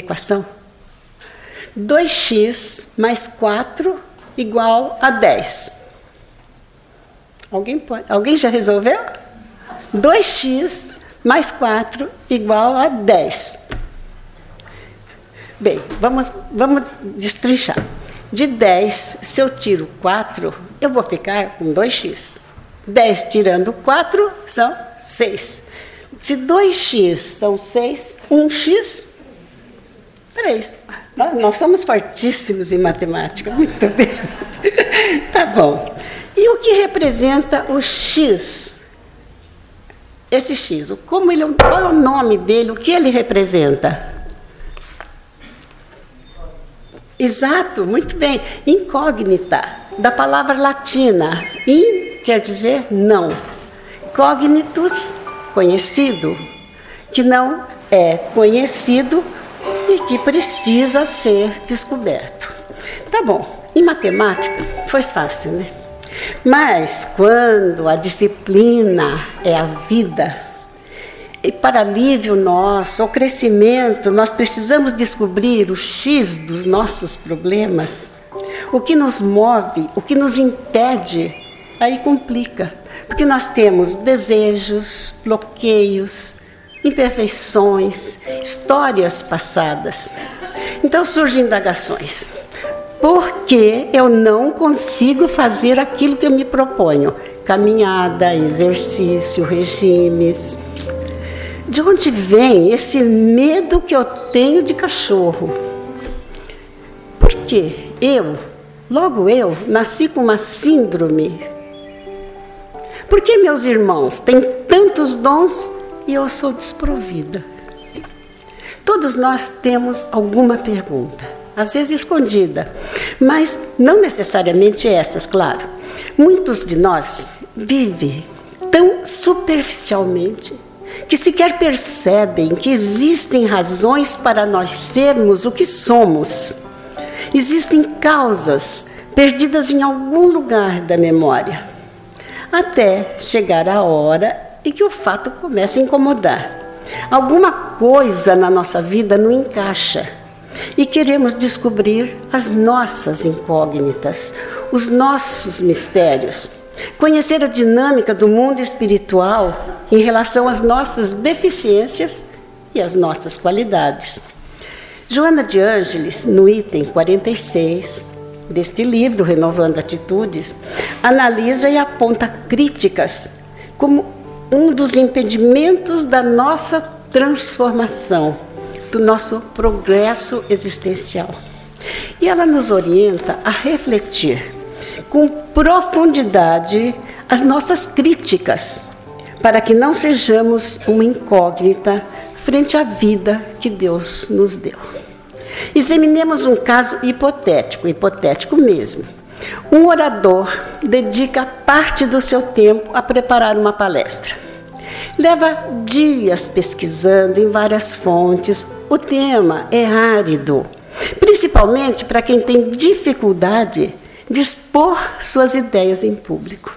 equação? 2x mais 4 igual a 10. Alguém, pode, alguém já resolveu? 2x mais 4 igual a 10. Bem, vamos, vamos destrinchar. De 10, se eu tiro 4, eu vou ficar com 2x. 10 tirando 4 são 6. Se 2x são 6, 1x, 3. Nós somos fortíssimos em matemática, muito bem. tá bom. E o que representa o x? Esse x, como ele, qual é o nome dele, o que ele representa? Exato, muito bem. Incógnita, da palavra latina. In quer dizer não. Cognitus, conhecido, que não é conhecido e que precisa ser descoberto. Tá bom, em matemática foi fácil, né? Mas quando a disciplina é a vida, e para alívio nosso, o crescimento, nós precisamos descobrir o X dos nossos problemas, o que nos move, o que nos impede, aí complica. Porque nós temos desejos, bloqueios, imperfeições, histórias passadas. Então surgem indagações. Por que eu não consigo fazer aquilo que eu me proponho? Caminhada, exercício, regimes. De onde vem esse medo que eu tenho de cachorro? Por que eu, logo eu, nasci com uma síndrome? Por que meus irmãos têm tantos dons e eu sou desprovida. Todos nós temos alguma pergunta, às vezes escondida, mas não necessariamente essas, claro. Muitos de nós vivem tão superficialmente que sequer percebem que existem razões para nós sermos o que somos. Existem causas perdidas em algum lugar da memória, até chegar a hora e que o fato começa a incomodar. Alguma coisa na nossa vida não encaixa e queremos descobrir as nossas incógnitas, os nossos mistérios, conhecer a dinâmica do mundo espiritual em relação às nossas deficiências e às nossas qualidades. Joana de Ângeles, no item 46 deste livro, Renovando Atitudes, analisa e aponta críticas como um dos impedimentos da nossa transformação, do nosso progresso existencial. E ela nos orienta a refletir com profundidade as nossas críticas, para que não sejamos uma incógnita frente à vida que Deus nos deu. Examinemos um caso hipotético, hipotético mesmo um orador dedica parte do seu tempo a preparar uma palestra. Leva dias pesquisando em várias fontes. O tema é árido, principalmente para quem tem dificuldade de expor suas ideias em público.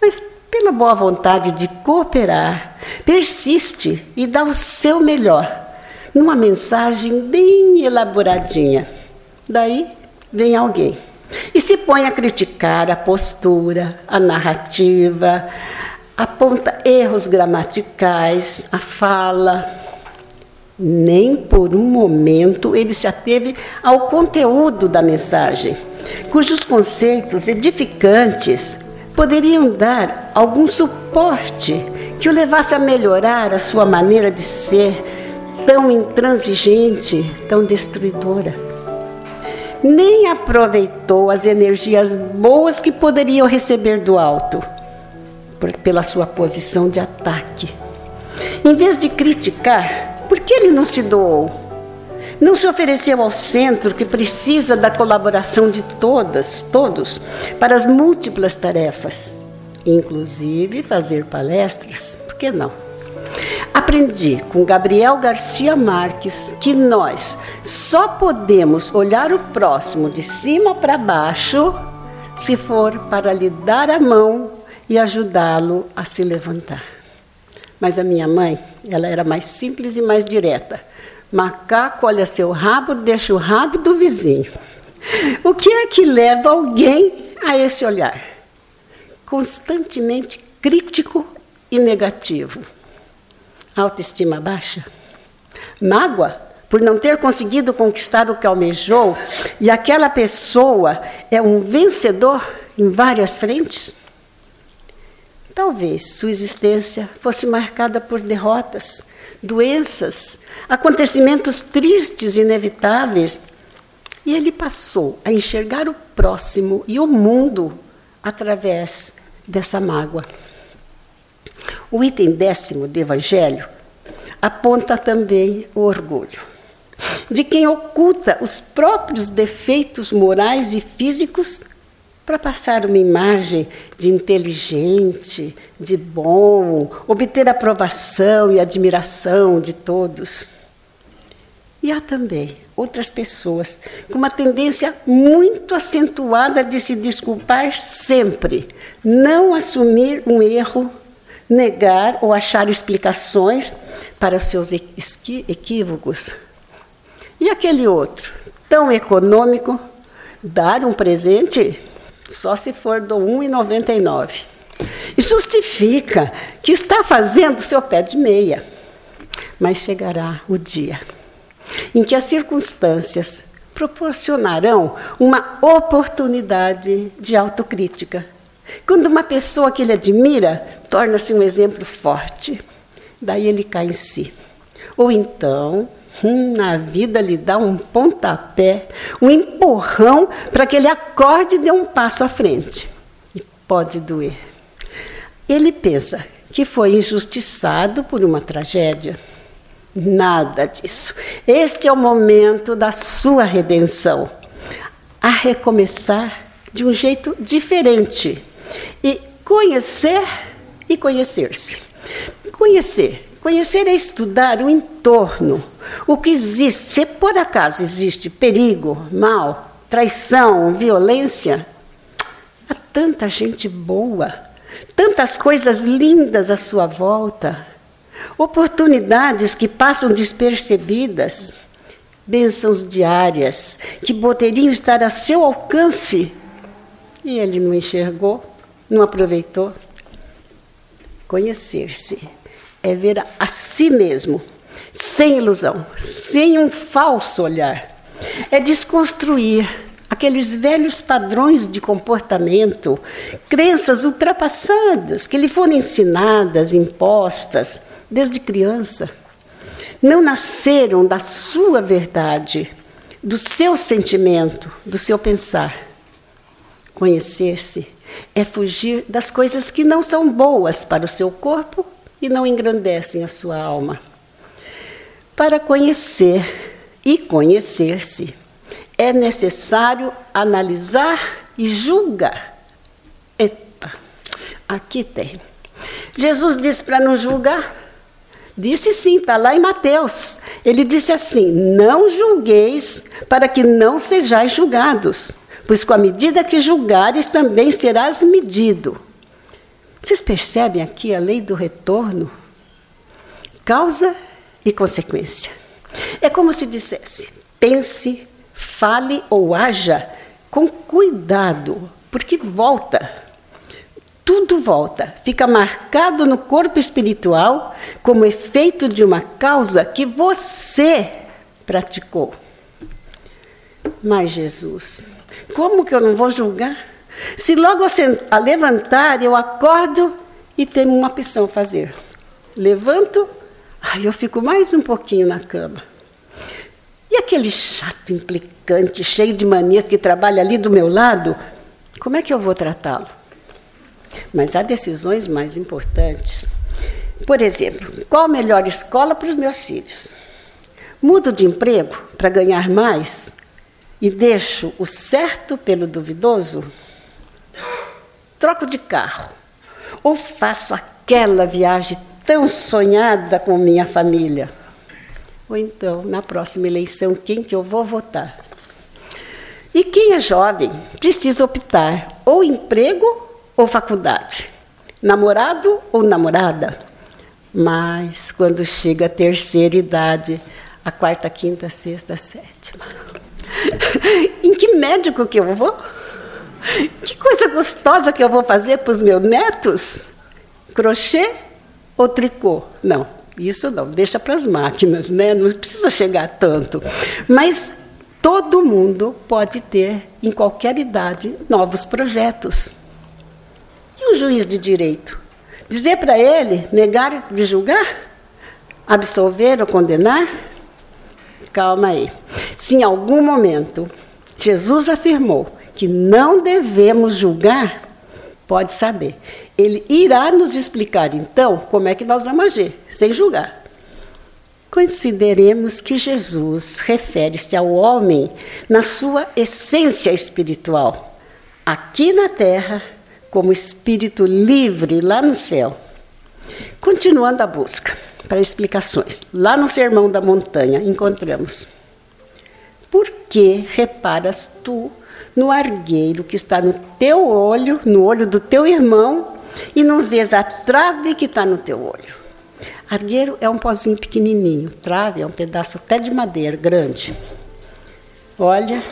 Mas, pela boa vontade de cooperar, persiste e dá o seu melhor, numa mensagem bem elaboradinha. Daí vem alguém e se põe a criticar a postura, a narrativa, aponta erros gramaticais, a fala. Nem por um momento ele se ateve ao conteúdo da mensagem, cujos conceitos edificantes poderiam dar algum suporte que o levasse a melhorar a sua maneira de ser, tão intransigente, tão destruidora nem aproveitou as energias boas que poderiam receber do alto, por, pela sua posição de ataque. Em vez de criticar, por que ele não se doou? Não se ofereceu ao centro que precisa da colaboração de todas, todos, para as múltiplas tarefas, inclusive fazer palestras, por que não? Aprendi com Gabriel Garcia Marques que nós só podemos olhar o próximo de cima para baixo se for para lhe dar a mão e ajudá-lo a se levantar. Mas a minha mãe, ela era mais simples e mais direta. Macaco olha seu rabo, deixa o rabo do vizinho. O que é que leva alguém a esse olhar? Constantemente crítico e negativo. Autoestima baixa? Mágoa por não ter conseguido conquistar o que almejou e aquela pessoa é um vencedor em várias frentes? Talvez sua existência fosse marcada por derrotas, doenças, acontecimentos tristes inevitáveis. E ele passou a enxergar o próximo e o mundo através dessa mágoa. O item décimo do Evangelho aponta também o orgulho de quem oculta os próprios defeitos morais e físicos para passar uma imagem de inteligente, de bom, obter aprovação e admiração de todos. E há também outras pessoas com uma tendência muito acentuada de se desculpar sempre, não assumir um erro, negar ou achar explicações para os seus equívocos. E aquele outro, tão econômico, dar um presente só se for do 1,99. E justifica que está fazendo seu pé de meia. Mas chegará o dia em que as circunstâncias proporcionarão uma oportunidade de autocrítica. Quando uma pessoa que ele admira torna-se um exemplo forte, daí ele cai em si. Ou então Hum, vida lhe dá um pontapé, um empurrão para que ele acorde e dê um passo à frente. E pode doer. Ele pensa que foi injustiçado por uma tragédia. Nada disso. Este é o momento da sua redenção. A recomeçar de um jeito diferente. E conhecer e conhecer-se. Conhecer. Conhecer é estudar o entorno, o que existe, se por acaso existe perigo, mal, traição, violência, há tanta gente boa, tantas coisas lindas à sua volta, oportunidades que passam despercebidas, bênçãos diárias que poderiam estar a seu alcance e ele não enxergou, não aproveitou. Conhecer-se é ver a si mesmo sem ilusão, sem um falso olhar. É desconstruir aqueles velhos padrões de comportamento, crenças ultrapassadas que lhe foram ensinadas, impostas desde criança. Não nasceram da sua verdade, do seu sentimento, do seu pensar. Conhecer-se é fugir das coisas que não são boas para o seu corpo e não engrandecem a sua alma. Para conhecer e conhecer-se, é necessário analisar e julgar. Epa, aqui tem. Jesus disse para não julgar. Disse sim, está lá em Mateus. Ele disse assim: Não julgueis para que não sejais julgados, pois com a medida que julgares também serás medido. Vocês percebem aqui a lei do retorno? Causa e consequência. É como se dissesse: pense, fale ou haja com cuidado, porque volta. Tudo volta, fica marcado no corpo espiritual como efeito de uma causa que você praticou. Mas Jesus, como que eu não vou julgar? Se logo a levantar eu acordo e tenho uma opção a fazer. Levanto Aí eu fico mais um pouquinho na cama. E aquele chato, implicante, cheio de manias que trabalha ali do meu lado, como é que eu vou tratá-lo? Mas há decisões mais importantes. Por exemplo, qual a melhor escola para os meus filhos? Mudo de emprego para ganhar mais e deixo o certo pelo duvidoso? Troco de carro ou faço aquela viagem tão sonhada com minha família. Ou então, na próxima eleição, quem que eu vou votar? E quem é jovem precisa optar ou emprego ou faculdade, namorado ou namorada. Mas quando chega a terceira idade, a quarta, quinta, sexta, sétima. em que médico que eu vou? Que coisa gostosa que eu vou fazer para os meus netos? Crochê ou tricô? Não, isso não, deixa para as máquinas, né? Não precisa chegar tanto. Mas todo mundo pode ter, em qualquer idade, novos projetos. E o juiz de direito? Dizer para ele negar de julgar? Absolver ou condenar? Calma aí. Se em algum momento Jesus afirmou que não devemos julgar, pode saber. Ele irá nos explicar então como é que nós vamos agir, sem julgar. Consideremos que Jesus refere-se ao homem na sua essência espiritual, aqui na terra, como espírito livre lá no céu. Continuando a busca para explicações. Lá no Sermão da Montanha encontramos: Por que reparas tu no argueiro que está no teu olho, no olho do teu irmão, e não vês a trave que está no teu olho? Argueiro é um pozinho pequenininho, trave é um pedaço até de madeira grande. Olha,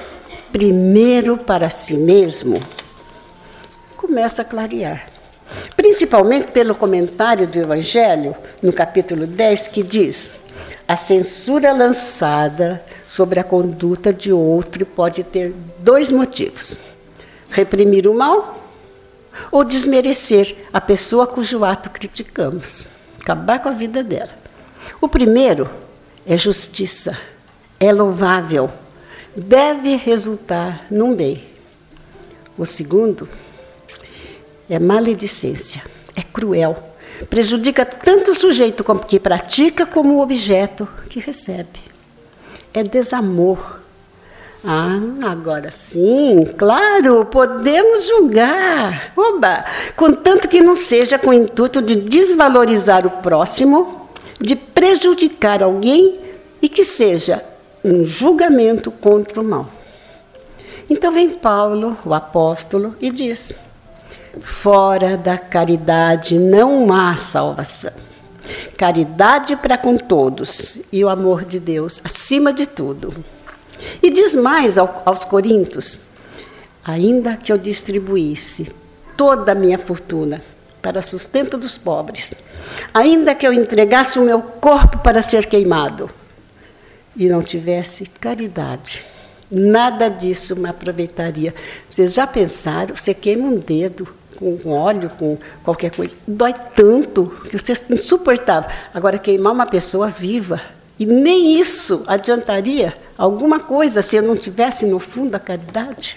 primeiro para si mesmo, começa a clarear. Principalmente pelo comentário do Evangelho, no capítulo 10, que diz: a censura lançada sobre a conduta de outro pode ter dois motivos: reprimir o mal ou desmerecer a pessoa cujo ato criticamos, acabar com a vida dela. O primeiro é justiça, é louvável, deve resultar num bem. O segundo é maledicência, é cruel, prejudica tanto o sujeito que pratica como o objeto que recebe. É desamor. Ah, agora sim, claro, podemos julgar. Oba! Contanto que não seja com o intuito de desvalorizar o próximo, de prejudicar alguém e que seja um julgamento contra o mal. Então vem Paulo, o apóstolo, e diz: Fora da caridade não há salvação. Caridade para com todos e o amor de Deus acima de tudo. E diz mais aos Coríntios: ainda que eu distribuísse toda a minha fortuna para sustento dos pobres, ainda que eu entregasse o meu corpo para ser queimado e não tivesse caridade, nada disso me aproveitaria. Vocês já pensaram? Você queima um dedo, com óleo, com qualquer coisa, dói tanto que você é insuportável. Agora, queimar uma pessoa viva, e nem isso adiantaria alguma coisa se eu não tivesse no fundo a caridade.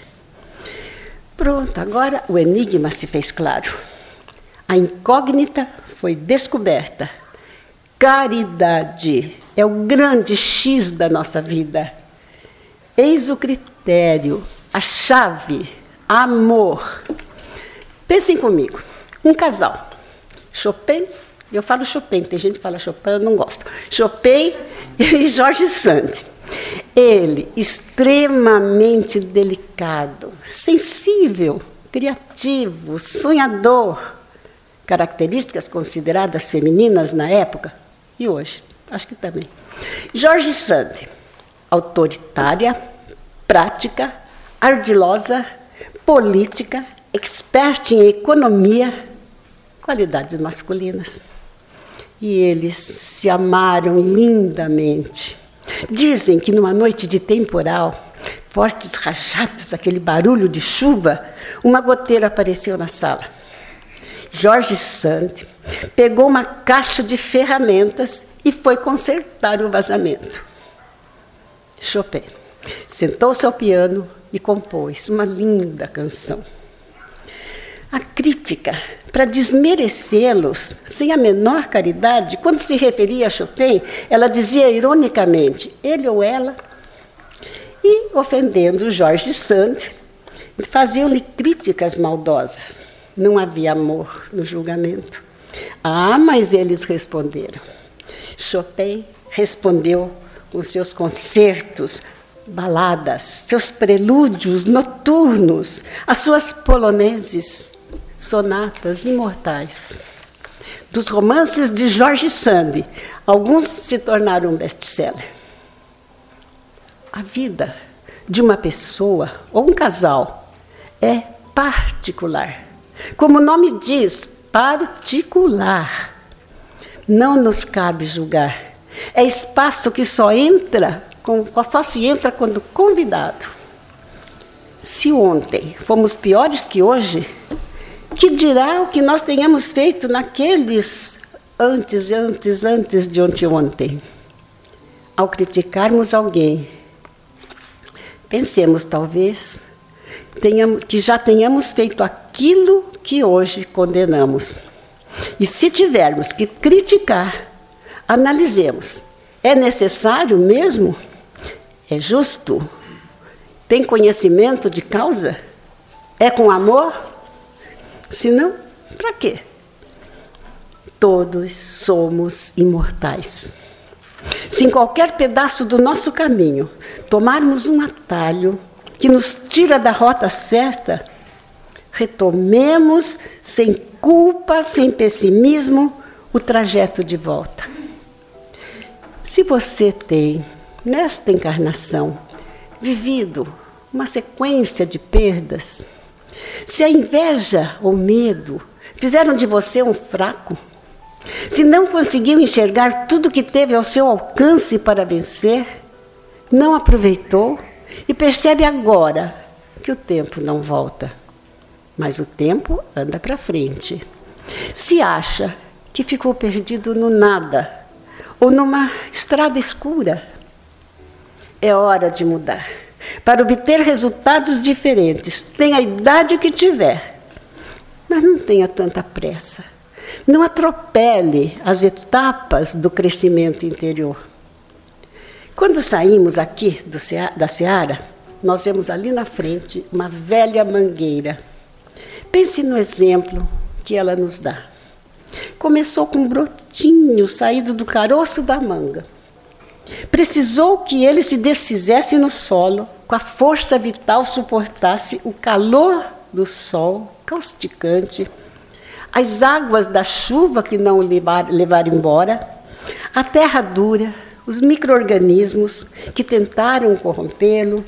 Pronto, agora o enigma se fez claro. A incógnita foi descoberta. Caridade é o grande X da nossa vida. Eis o critério, a chave, amor. Pensem comigo, um casal, Chopin, eu falo Chopin, tem gente que fala Chopin, eu não gosto. Chopin e Jorge Sand. Ele, extremamente delicado, sensível, criativo, sonhador, características consideradas femininas na época e hoje, acho que também. Jorge Sand, autoritária, prática, ardilosa, política, expert em economia, qualidades masculinas. E eles se amaram lindamente. Dizem que numa noite de temporal, fortes rajadas, aquele barulho de chuva, uma goteira apareceu na sala. Jorge Sand pegou uma caixa de ferramentas e foi consertar o vazamento. Chopin sentou-se ao piano e compôs uma linda canção a crítica para desmerecê-los sem a menor caridade. Quando se referia a Chopin, ela dizia ironicamente, ele ou ela, e ofendendo Jorge Sand, faziam-lhe críticas maldosas. Não havia amor no julgamento. Ah, mas eles responderam. Chopin respondeu com seus concertos baladas, seus prelúdios noturnos, as suas poloneses, sonatas imortais. Dos romances de Jorge Sand, alguns se tornaram best-seller. A vida de uma pessoa ou um casal é particular. Como o nome diz, particular. Não nos cabe julgar. É espaço que só entra, só se entra quando convidado. Se ontem fomos piores que hoje, que dirá o que nós tenhamos feito naqueles antes, antes, antes de ontem? Ao criticarmos alguém, Pensemos, talvez, tenhamos, que já tenhamos feito aquilo que hoje condenamos. E se tivermos que criticar, analisemos: é necessário mesmo? É justo? Tem conhecimento de causa? É com amor? Se não, para quê? Todos somos imortais. Se em qualquer pedaço do nosso caminho tomarmos um atalho que nos tira da rota certa, retomemos sem culpa, sem pessimismo, o trajeto de volta. Se você tem, nesta encarnação, vivido uma sequência de perdas, se a inveja ou medo fizeram de você um fraco, se não conseguiu enxergar tudo que teve ao seu alcance para vencer, não aproveitou e percebe agora que o tempo não volta. Mas o tempo anda para frente. Se acha que ficou perdido no nada ou numa estrada escura, é hora de mudar. Para obter resultados diferentes, tenha a idade que tiver, mas não tenha tanta pressa. Não atropele as etapas do crescimento interior. Quando saímos aqui da Seara, nós vemos ali na frente uma velha mangueira. Pense no exemplo que ela nos dá. Começou com um brotinho saído do caroço da manga. Precisou que ele se desfizesse no solo, com a força vital suportasse o calor do sol causticante as águas da chuva que não levar, levaram embora, a terra dura, os micro-organismos que tentaram corrompê-lo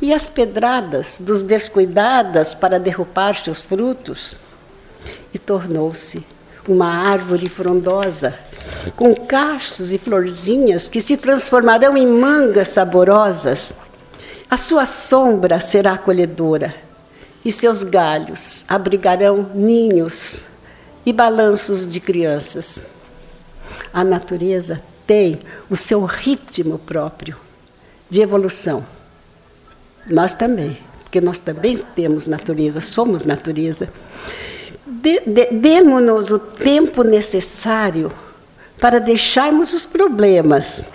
e as pedradas dos descuidadas para derrubar seus frutos. E tornou-se uma árvore frondosa, com cachos e florzinhas que se transformarão em mangas saborosas. A sua sombra será acolhedora e seus galhos abrigarão ninhos e balanços de crianças. A natureza tem o seu ritmo próprio de evolução. Nós também, porque nós também temos natureza, somos natureza. De, de, Demos-nos o tempo necessário para deixarmos os problemas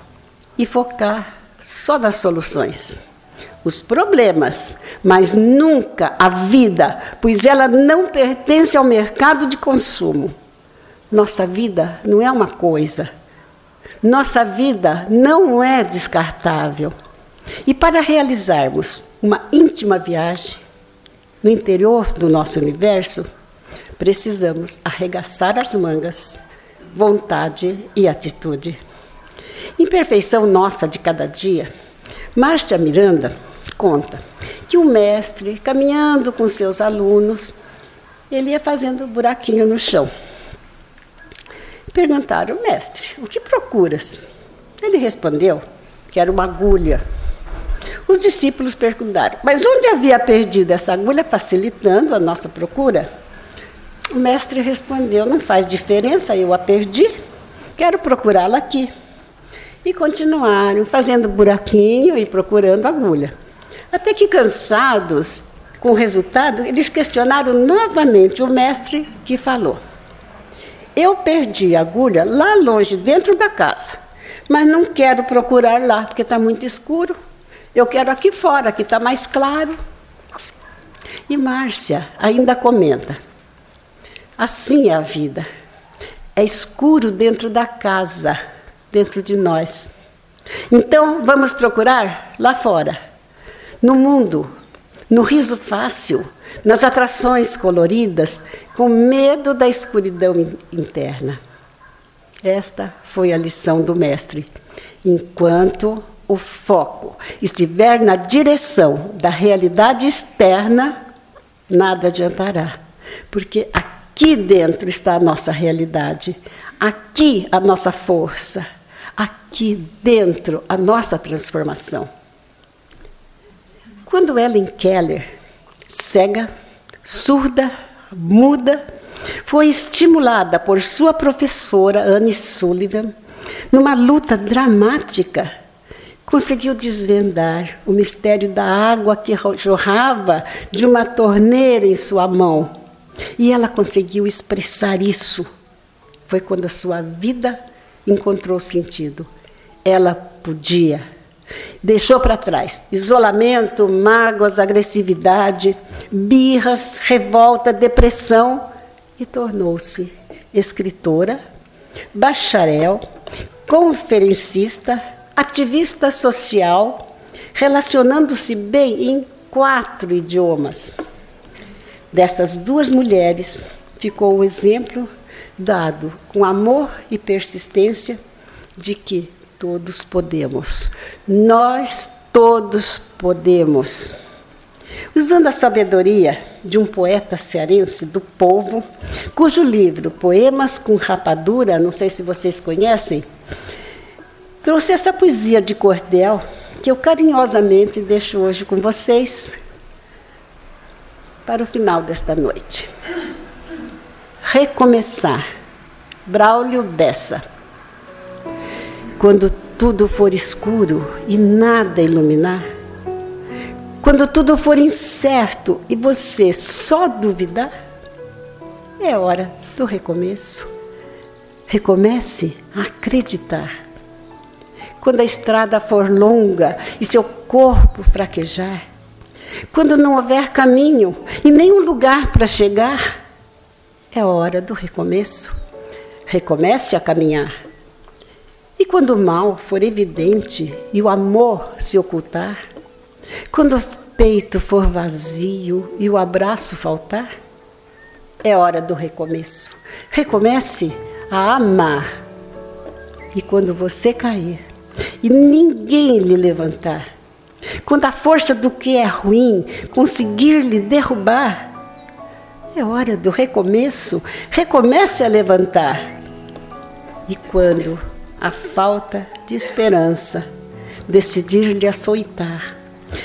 e focar só nas soluções os problemas, mas nunca a vida, pois ela não pertence ao mercado de consumo. Nossa vida não é uma coisa. Nossa vida não é descartável. E para realizarmos uma íntima viagem no interior do nosso universo, precisamos arregaçar as mangas, vontade e atitude. Imperfeição nossa de cada dia. Márcia Miranda conta que o mestre, caminhando com seus alunos, ele ia fazendo buraquinho no chão. Perguntaram, mestre, o que procuras? Ele respondeu que era uma agulha. Os discípulos perguntaram, mas onde havia perdido essa agulha, facilitando a nossa procura? O mestre respondeu, não faz diferença, eu a perdi, quero procurá-la aqui. E continuaram fazendo buraquinho e procurando agulha. Até que cansados com o resultado, eles questionaram novamente o mestre que falou. Eu perdi a agulha lá longe, dentro da casa, mas não quero procurar lá, porque está muito escuro. Eu quero aqui fora, que está mais claro. E Márcia ainda comenta: assim é a vida. É escuro dentro da casa, dentro de nós. Então vamos procurar lá fora no mundo, no riso fácil, nas atrações coloridas, com medo da escuridão interna. Esta foi a lição do Mestre, enquanto o foco estiver na direção da realidade externa, nada adiantará. Porque aqui dentro está a nossa realidade, aqui a nossa força, aqui dentro a nossa transformação. Quando Ellen Keller, cega, surda, muda, foi estimulada por sua professora Anne Sullivan numa luta dramática, conseguiu desvendar o mistério da água que jorrava de uma torneira em sua mão. E ela conseguiu expressar isso. Foi quando a sua vida encontrou sentido. Ela podia. Deixou para trás isolamento, mágoas, agressividade, birras, revolta, depressão e tornou-se escritora, bacharel, conferencista, ativista social, relacionando-se bem em quatro idiomas. Dessas duas mulheres ficou o exemplo dado com amor e persistência de que todos podemos. Nós todos podemos. Usando a sabedoria de um poeta cearense do povo, cujo livro Poemas com Rapadura, não sei se vocês conhecem, trouxe essa poesia de cordel que eu carinhosamente deixo hoje com vocês para o final desta noite. Recomeçar. Braulio Bessa. Quando tudo for escuro e nada iluminar, quando tudo for incerto e você só duvidar, é hora do recomeço. Recomece a acreditar quando a estrada for longa e seu corpo fraquejar, quando não houver caminho e nenhum lugar para chegar, é hora do recomeço. Recomece a caminhar. E quando o mal for evidente e o amor se ocultar, quando o peito for vazio e o abraço faltar, é hora do recomeço. Recomece a amar. E quando você cair, e ninguém lhe levantar. Quando a força do que é ruim conseguir lhe derrubar, é hora do recomeço. Recomece a levantar. E quando a falta de esperança decidir lhe açoitar,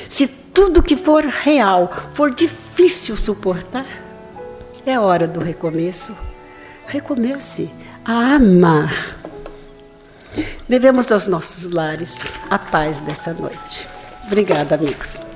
se tudo que for real for difícil suportar, é hora do recomeço. Recomece a amar Levemos aos nossos lares a paz dessa noite. Obrigada, amigos.